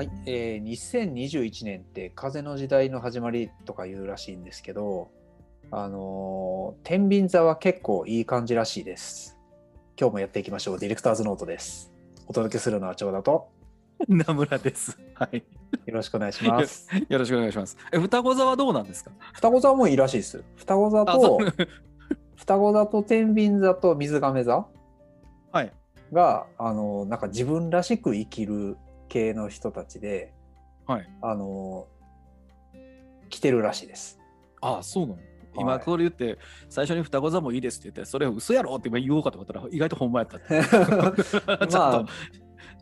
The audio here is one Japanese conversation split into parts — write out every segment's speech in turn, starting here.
はい、えー、2021年って風の時代の始まりとか言うらしいんですけど、あのー天秤座は結構いい感じらしいです。今日もやっていきましょう。ディレクターズノートです。お届けするのは長田と、名村です。はい。よろしくお願いします。よろしくお願いします。え、双子座はどうなんですか？双子座もいいらしいです。双子座とう、双子座と天秤座と水亀座はい。が、あのーなんか自分らしく生きる系の人たちで、はい。あのー来てるらしいです。あ、そうなの？今はいこれ言って、最初に双子座もいいですって言って、それ嘘やろ？って今言おうかと思ったら、意外とほんまやったって。ちょまあっと、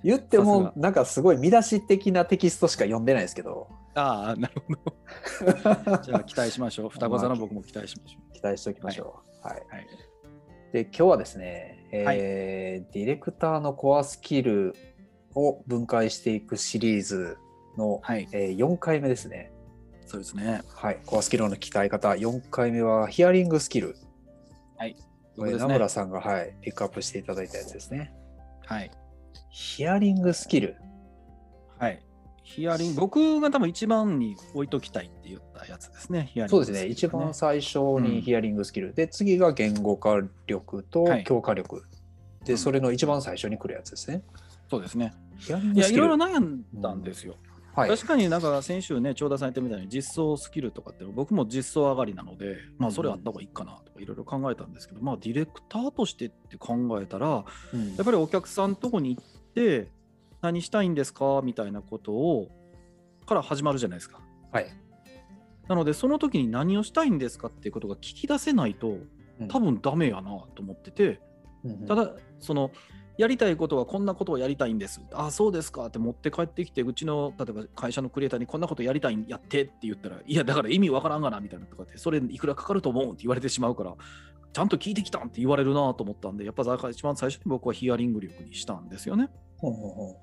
言ってさもなんかすごい見出し的なテキストしか読んでないですけどああ、なるほど。じゃあ期待しましょう。双子座の僕も期待しましょ期待しておきましょう。はい、う。はい。で今日はですね、えーディレクターのコアスキルを分解していくシリーズの、はい。えー4回目ですね。そうですね。はい、コアスキルの鍛え方4回目はヒアリングスキル。はい。これね名村さんが、はい、ピックアップしていただいたやつですね。はい。ヒアリングスキル。はい。ヒアリング、僕が多分一番に置いときたいって言ったやつですね。ヒアリンそうですね、一番最初うんにヒアリングスキル、で、次が言語化力とはい強化力。で、うんそれの一番最初に来るやつですね。そうですね。いや。いろいろ悩んだんですよ。はい。確かになんか先週ね、長田さん言ったみたいに実装スキルとかって僕も実装上がりなので、まあそれあった方がいいかなとかいろいろ考えたんですけど、まあディレクターとしてって考えたら、うんやっぱりお客さんとこに行って何したいんですかみたいなことをから始まるじゃないですか。はい。なのでその時に何をしたいんですかっていうことが聞き出せないとうん多分ダメやなと思ってて、うんただそのやりたいことはこんなことをやりたいんです。ああ、そうですかって持って帰ってきて、うちの例えば会社のクリエイターにこんなことやりたいんやってって言ったら、いや、だから意味わからんがなみたいなとかって、それいくらかかると思うって言われてしまうから、ちゃんと聞いてきたんって言われるなと思ったんで、やっぱ一番最初に僕はヒアリング力にしたんですよね。ほうほうほ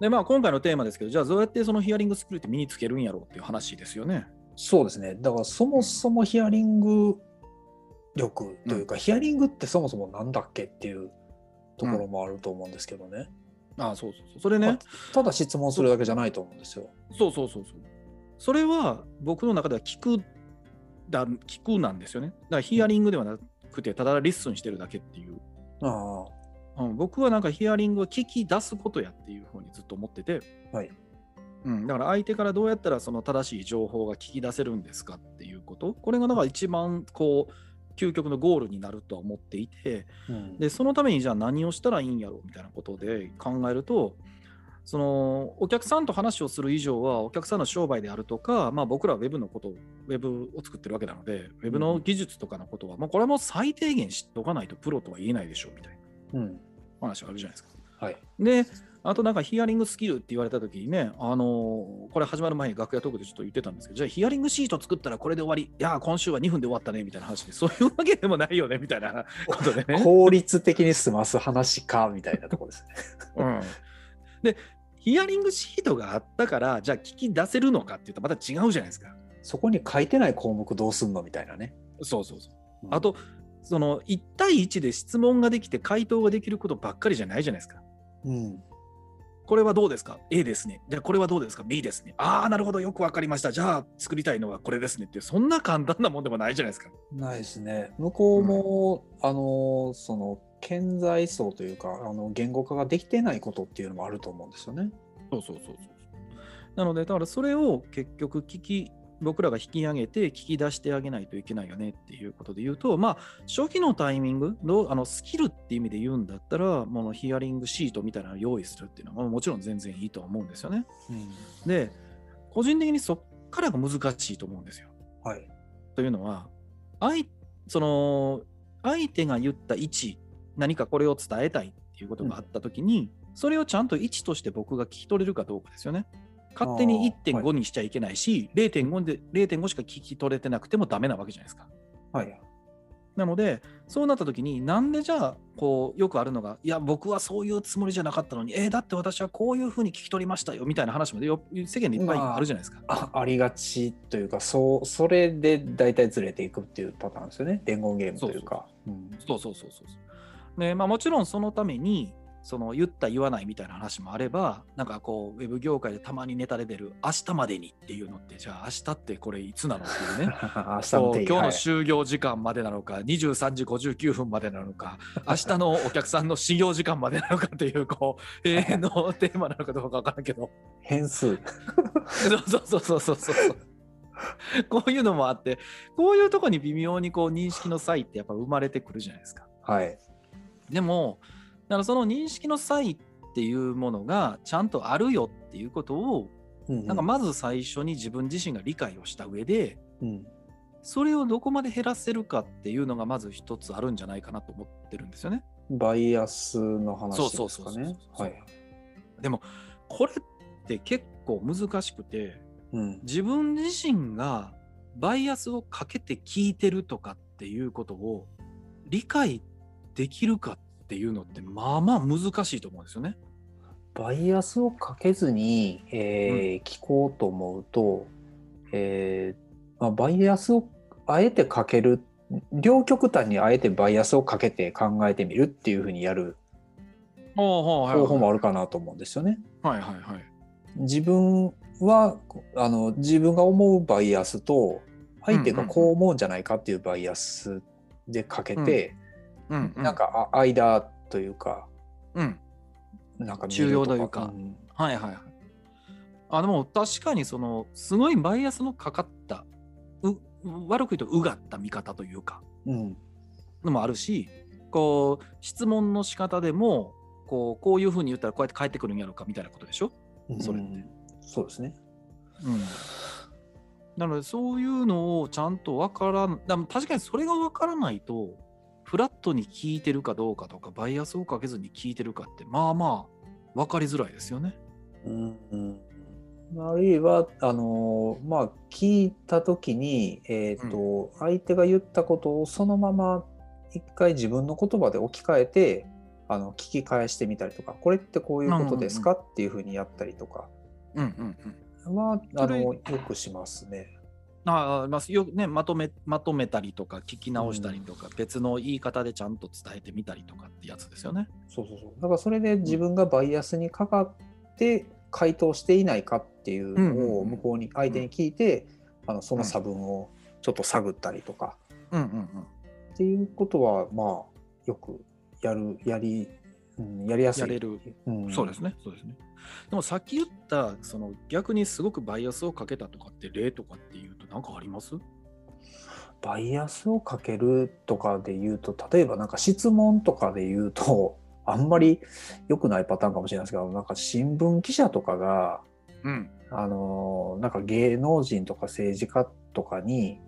で、まあ今回のテーマですけど、じゃあどうやってそのヒアリングスキルって身につけるんやろうっていう話ですよね。うそうですね。だからそもそもヒアリング力というか、ヒアリングってそもそもなんだっけっていうところもあると思うんですけどね。ああ、そうそうそう。それね、まあただ質問するだけじゃないと思うんですよ。そうそうそうそう。それは僕の中では聞くだ聞くなんですよね。だからヒアリングではなくて、ただ listen してるだけっていう。あうん、僕はなんかヒアリングは聞き出すことやっていうふうにずっと思ってて、あ、はい。うん、だから相手からどうやったらその正しい情報が聞き出せるんですかっていうこと、これがだから一番こう究極のゴールになるとは思っていて、うんでそのためにじゃあ何をしたらいいんやろうみたいなことで考えるとそのお客さんと話をする以上はお客さんの商売であるとか、まあ、僕らはウェブのことをウェブを作ってるわけなのでウェブの技術とかのことは、まあ、これはもう最低限知っておかないとプロとは言えないでしょうみたいなうん。話があるじゃないですか。はい。であとなんかヒアリングスキルって言われた時にね、あのーこれ始まる前に楽屋トークでちょっと言ってたんですけど、じゃあヒアリングシート作ったらこれで終わり、いやー、今週は2分で終わったねみたいな話で、そういうわけでもないよねみたいなことでね。効率的に済ます話かみたいなところですね。うん、で、ヒアリングシートがあったから、じゃあ聞き出せるのかっていうとまた違うじゃないですか。そこに書いてない項目どうすんのみたいなね。そうそうそう。うんあと、その1対1で質問ができて回答ができることばっかりじゃないじゃないですか。うん。これはどうですか ?A ですね。じゃあこれはどうですか ?B ですね。ああ、なるほど。よくわかりました。じゃあ作りたいのはこれですねって、そんな簡単なもんでもないじゃないですか。ないですね。向こうも、あの、その、顕在層というか、あの、言語化ができてないことっていうのもあると思うんですよね。そうそうそうそう。なので、だからそれを結局聞き、僕らが引き上げて聞き出してあげないといけないよねっていうことで言うと、まあ、初期のタイミングどうあのスキルって意味で言うんだったら、ものヒアリングシートみたいなのを用意するっていうのはもちろん全然いいとは思うんですよね。うん。で、個人的にそっからが難しいと思うんですよ。はい。というのは、相その相手が言った位置、何かこれを伝えたいっていうことがあったときに、それをちゃんと位置として僕が聞き取れるかどうかですよね。勝手にあーは1.5にしちゃいけないし、0.5で0.5しか聞き取れてなくてもダメなわけじゃないですか。はい。なので、そうなったときに、なんでじゃあ、こう、よくあるのが、いや、僕はそういうつもりじゃなかったのに、えーだって私はこういうふうに聞き取りましたよみたいな話もよ世間でいっぱいあるじゃないですか。あありがちというか、そう、それで大体ずれていくっていうパターンですよね。伝言ゲームというか。うんそうそうそうそうそう。で、まあもちろんそのために、その言った言わないみたいな話もあればなんかこうウェブ業界でたまにネタで出る明日までにっていうのってじゃあ明日ってこれいつなのっていうね 明日今日の就業時間までなのか、23時59分までなのか明日のお客さんの始業時間までなのかっていうこう 永遠のテーマなのかどうか分からんけど変数。そうそうそうそうそうそうこういうのもあってこういうとこに微妙にこう認識の差異ってやっぱ生まれてくるじゃないですか。はい。でもだからその認識の差異っていうものがちゃんとあるよっていうことをうんなんかまず最初に自分自身が理解をした上でうんそれをどこまで減らせるかっていうのがまず一つあるんじゃないかなと思ってるんですよね。バイアスの話ですかそうそうそうね。でもこれって結構難しくてうん。自分自身がバイアスをかけて聞いてるとかっていうことを理解できるかっていうのってまあまあ難しいと思うんですよね。バイアスをかけずに、えー聞こうと思うと、えーまあ、バイアスをあえてかける両極端にあえてバイアスをかけて考えてみるっていうふうにやる方方法もあるかなと思うんですよね。はいはいはい。自分はあの自分が思うバイアスと相手がこう思うんじゃないかっていうバイアスでかけて、うん、うん。なん、かあ間というかうん。なんか見中る庸というか。ん。はいはいはい。あでも確かにそのすごいバイアスのかかったう悪く言うとうがった見方というか。うん。のもあるしこう質問の仕方でもこうこういうふうに言ったらこうやって返ってくるんやろうかみたいなことでしょ、それって。うんそうですね。うん、なのでそういうのをちゃんと分からんだ確かにそれが分からないとフラットに聞いてるかどうかとかバイアスをかけずに聞いてるかってまあまあ分かりづらいですよね。うんあるいはあのまあ聞いた時に、えーと相手が言ったことをそのまま一回自分の言葉で置き換えてあの聞き返してみたりとかこれってこういうことですか、っていうふうにやったりとかうんうんうん。はあのよくしますね。ああまあよくねまとめまとめたりとか聞き直したりとか、別の言い方でちゃんと伝えてみたりとかってやつですよね。そうそうそうだからそれで自分がバイアスにかかって回答していないかっていうのを向こうに相手に聞いて、あのその差分をちょっと探ったりとか。うんうんうん。っていうことはまあよくやるやり、うん、やりやすい。やれる、うんそうですねそうですね。でもさっき言ったその逆にすごくバイアスをかけたとかって例とかっていうと何かあります？バイアスをかけるとかで言うと例えばなんか質問とかで言うと あんまり良くないパターンかもしれないですけどなんか新聞記者とかがうん。あのなんか芸能人とか政治家とかに。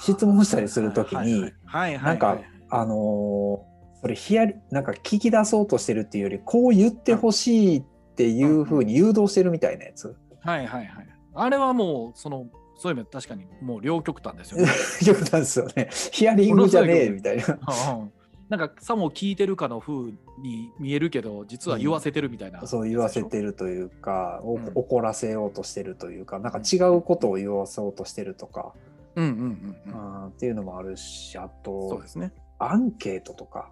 質問したりするときになんかあのそれヒアリなんか聞き出そうとしてるっていうよりこう言ってほしいっていうふうに誘導してるみたいなやつ。はいはいはい。あれはもうそのそういう意味で確かにもう両極端ですよね。よくなんですよね。ヒアリングじゃねえみたいな。うんなんかさも聞いてるかの風に見えるけど実は言わせてるみたいな、そう言わせてるというか、おうん怒らせようとしてるというか、なんか違うことを言わそうとしてるとか、うんうんうんうんうんっていうのもあるし、あとそうで、すねアンケートとか、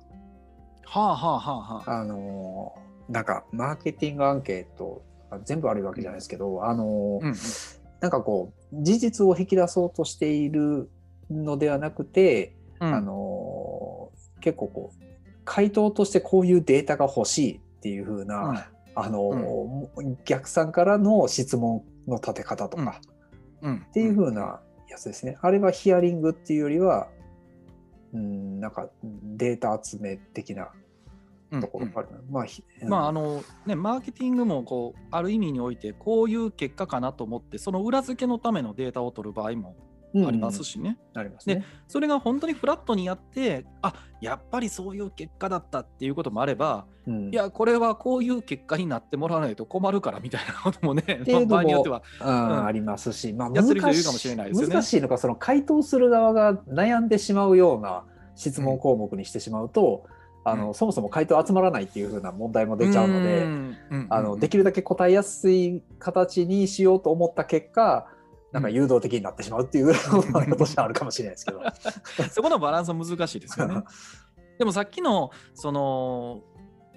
はあはあはあはあ。あのーなんかマーケティングアンケートが全部あるわけじゃないですけど、あのーうんうん。なんかこう、事実を引き出そうとしているのではなくて、うん。あのー結構こう回答としてこういうデータが欲しいっていう風な、うん。あのー逆算からの質問の立て方とかうん。っていう風なやつですね。あれはヒアリングっていうよりは、うん、なんかデータ集め的なうんところがある。な。まあ、ひまああのねマーケティングもこうある意味においてこういう結果かなと思ってその裏付けのためのデータを取る場合もうんありますしね、ありますね。それが本当にフラットにやってあやっぱりそういう結果だったっていうこともあればうん。いやこれはこういう結果になってもらわないと困るからみたいなこともねいうのも 場合によっては。うんうん。ありますし、まあ、難しいるかもしれないですよね。難しいのがその回答する側が悩んでしまうような質問項目にしてしまうと、あのうんそもそも回答集まらないっていうふうな問題も出ちゃうので、あのできるだけ答えやすい形にしようと思った結果なんか誘導的になってしまうっていうぐらいのことがひょっとしたらあるかもしれないですけど。そこのバランスは難しいですよね。でもさっきのその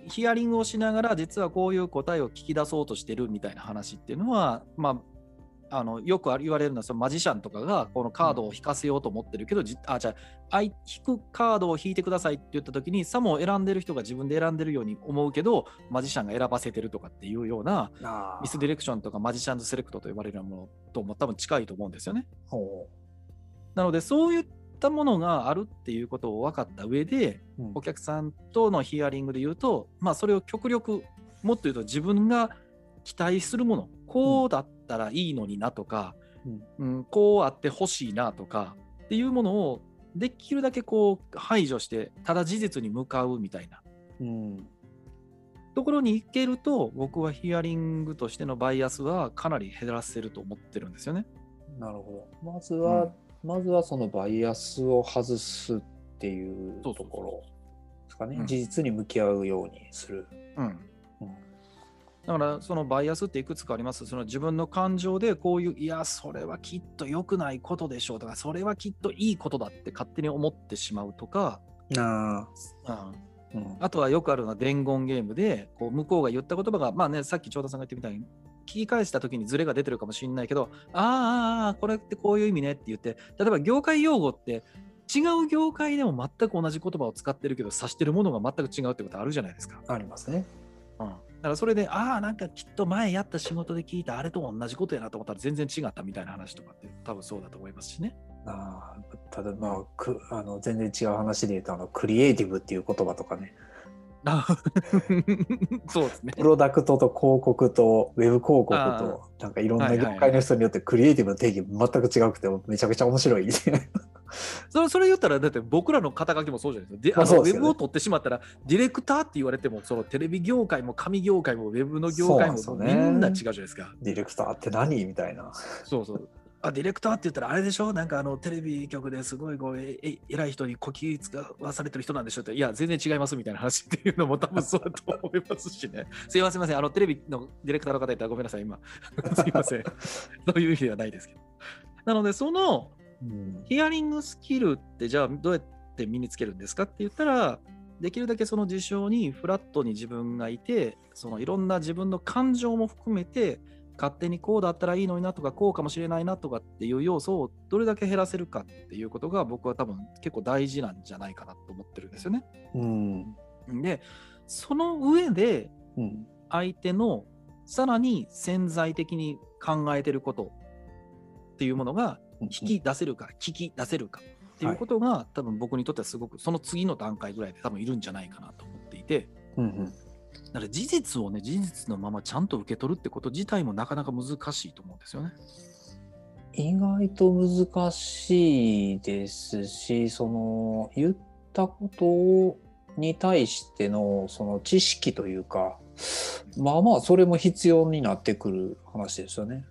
ヒアリングをしながら実はこういう答えを聞き出そうとしてるみたいな話っていうのは、まあ、あのよく言われるのはそのマジシャンとかがこのカードを引かせようと思ってるけど、じあじゃあ引くカードを引いてくださいって言った時にさも選んでる人が自分で選んでるように思うけどマジシャンが選ばせてるとかっていうようなあミスディレクションとかマジシャンズセレクトと呼ばれるものとも多分近いと思うんですよね。ほなのでそういったものがあるっていうことを分かった上でううんお客さんとのヒアリングで言うと、まあ、それを極力もっと言うと自分が期待するものこうだったらいいのになとか、うんこうあってほしいなとかっていうものをできるだけこう排除してただ事実に向かうみたいなうんところに行けると僕はヒアリングとしてのバイアスはかなり減らせると思ってるんですよね。なるほど。まずは、まずはそのバイアスを外すっていうところですかね。うん事実に向き合うようにする。うんうんだからそのバイアスっていくつかあります。その自分の感情でこういう、いや、それはきっと良くないことでしょうとか、それはきっといいことだって勝手に思ってしまうとか、あ、うん、あとはよくあるのは伝言ゲームで、こう向こうが言った言葉が、まあね、さっき長田さんが言ってみたいに、聞き返した時にズレが出てるかもしれないけど、あーあこれってこういう意味ねって言って、例えば業界用語って、違う業界でも全く同じ言葉を使ってるけど、指してるものが全く違うってことあるじゃないですか。ありますね。うん、だからそれで、ああ、なんかきっと前やった仕事で聞いたあれと同じことやなと思ったら全然違ったみたいな話とかって多分そうだと思いますしね。ああただまあくあの全然違う話で言うとあのクリエイティブっていう言葉とかねあ そうですね。プロダクトと広告とウェブ広告あとなんかいろんない業界の人によってクリエイティブの定義全く違くてめちゃくちゃ面白い。それそれ言ったら、だって僕らの肩書きもそうじゃないですか。であのウェブを取ってしまったら、ディレクターって言われても、そのテレビ業界も紙業界もウェブの業界もみそうなんな違うじゃないですか。ディレクターって何？みたいな。そうそう。あディレクターって言ったらあれでしょ？なんかあのテレビ局ですごいこうええ偉い人にこき使わされてる人なんでしょって。いや全然違いますみたいな話っていうのも多分そうだと思いますしね。すいませんすいませんあのテレビのディレクターの方いたらごめんなさい今。すいません。そういう意味ではないですけど。なのでそのうん。ヒアリングスキルってじゃあどうやって身につけるんですかって言ったらできるだけその事象にフラットに自分がいてそのいろんな自分の感情も含めて勝手にこうだったらいいのになとかこうかもしれないなとかっていう要素をどれだけ減らせるかっていうことが僕は多分結構大事なんじゃないかなと思ってるんですよね。うん。でその上でうん。相手のさらに潜在的に考えてることっていうものがうん引き出せるか聞き出せるかっていうことが、多分僕にとってはすごくその次の段階ぐらいで多分いるんじゃないかなと思っていてうんうんだから事実をね事実のままちゃんと受け取るってこと自体もなかなか難しいと思うんですよね。意外と難しいですしその言ったことに対してのその知識というかまあまあそれも必要になってくる話ですよね。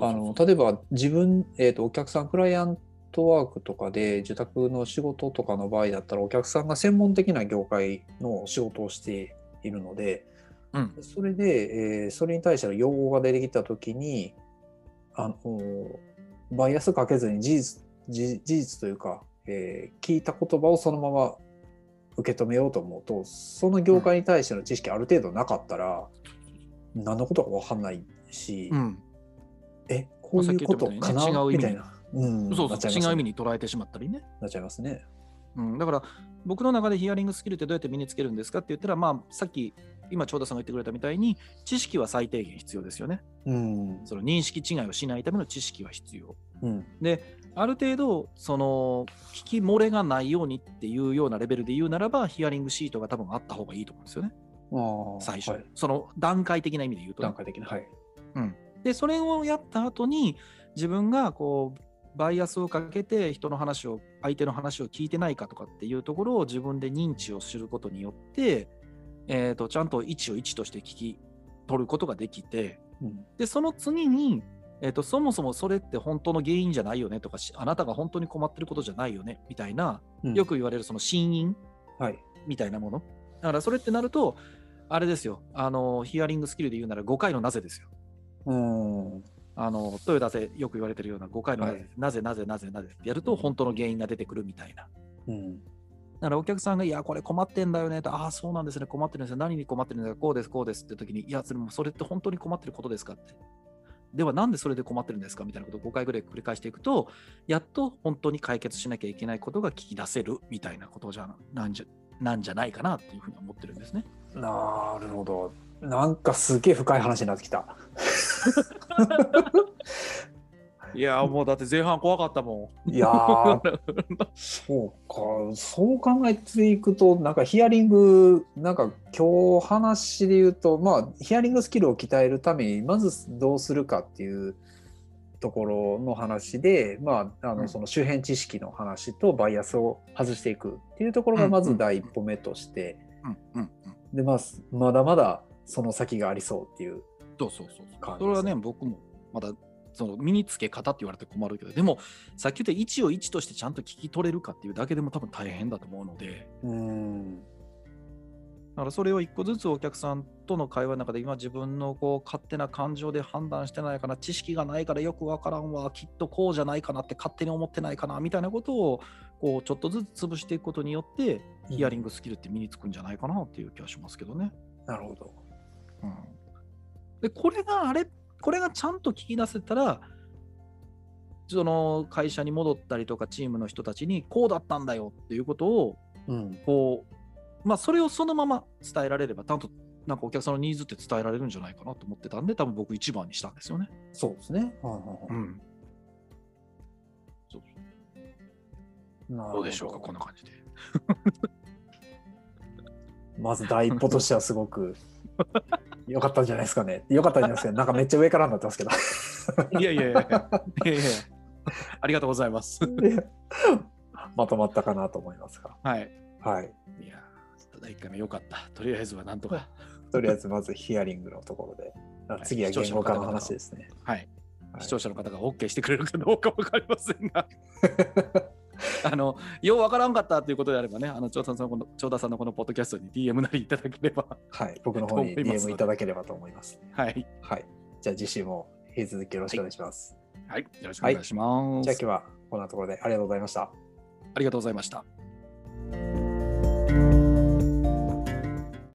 あの例えば自分、えー、とお客さんクライアントワークとかで受託の仕事とかの場合だったらお客さんが専門的な業界の仕事をしているのでうん。それで、えーそれに対しての用語が出てきた時にあのバイアスかけずに事実事事実というか、えー聞いた言葉をそのまま受け止めようと思うとその業界に対しての知識ある程度なかったら、何のことか分かんないし、うんえこういうことかな、ね違う意味みたいな、うん、そうそうなっちゃいます違う意味に捉えてしまったりね。なっちゃいますね。うん、だから僕の中でヒアリングスキルってどうやって身につけるんですかって言ったら、まあ、さっき今長田さんが言ってくれたみたいに知識は最低限必要ですよね。うん。その認識違いをしないための知識は必要。うん。である程度その聞き漏れがないようにっていうようなレベルで言うならばヒアリングシートが多分あった方がいいと思うんですよね。最初、はい。その段階的な意味で言うとね、段階的なはい。でそれをやった後に自分がこうバイアスをかけて人の話を相手の話を聞いてないかとかっていうところを自分で認知をすることによって、えー、とちゃんと位置を位置として聞き取ることができてうん。でその次に、えー、とそもそもそれって本当の原因じゃないよねとかしあなたが本当に困ってることじゃないよねみたいなうん。よく言われるその真因はい。みたいなもの。だからそれってなるとあれですよ。あのヒアリングスキルで言うなら5回のなぜですようんあのトヨタでよく言われてるような5回のなぜなぜなぜなぜってやると本当の原因が出てくるみたいな。うんだからお客さんが、いや、これ困ってんだよねと、ああ、そうなんですね、困ってるんですよ。何に困ってるんですか、こうです、こうですって時に、いや、それもそれって本当に困ってることですかって。では、なんでそれで困ってるんですかみたいなことを5回ぐらい繰り返していくと、やっと本当に解決しなきゃいけないことが聞き出せるみたいなことじゃなんじゃなんじゃないかなっていうふうに思ってるんですね。なるほど。なんかすげえ深い話になってきた。いやーもうだって前半怖かったもいやーそうかそう考えていくとなんかヒアリングなんか今日話で言うとまあヒアリングスキルを鍛えるためにまずどうするかっていうところの話で、まあ、あうんのその周辺知識の話とバイアスを外していくっていうところがまず第一歩目として、ん。うんうんうん。でまあまだまだその先がありそうっていうそうそうそうそう。それはね、僕もまだその身につけ方って言われて困るけど、でもさっき言った1を1としてちゃんと聞き取れるかっていうだけでも多分大変だと思うので、うんだからそれを一個ずつお客さんとの会話の中で今自分のこう勝手な感情で判断してないかな知識がないからよくわからんわきっとこうじゃないかなって勝手に思ってないかなみたいなことをこうちょっとずつ潰していくことによってヒアリングスキルって身につくんじゃないかなっていう気がしますけどね。なるほど。うん、でこれがあれこれがちゃんと聞き出せたらその会社に戻ったりとかチームの人たちにこうだったんだよっていうことをうん。こうまあそれをそのまま伝えられればちゃんとなんかお客さんのニーズって伝えられるんじゃないかなと思ってたんで多分僕一番にしたんですよね。そうですね。はいはいはい。ん、なるほどうでしょうかこんな感じで。まず第一歩としてはすごく 良かったんじゃないですかね。良かったんじゃないですかね。なんかめっちゃ上からになってますけど。いやいやいや いやいやいやありがとうございます。まとまったかなと思いますが。はい。はい。いやー第1回目よかった。とりあえずはなんとか。とりあえずまずヒアリングのところで。い次は言語化の話ですね。はい。はい視聴者の方が OK してくれるかどうかわかりませんが。あの、ようわからんかったということであればね、あの、長田さんのこの、長田さんのこのポッドキャストに DM なりいただければ。はい。僕の方に DM でいただければと思います。はい。はい。じゃあ次週も引き続きよろしくお願いします。はい。よろしくお願いします。じゃあ今日はこんなところでありがとうございました。ありがとうございました。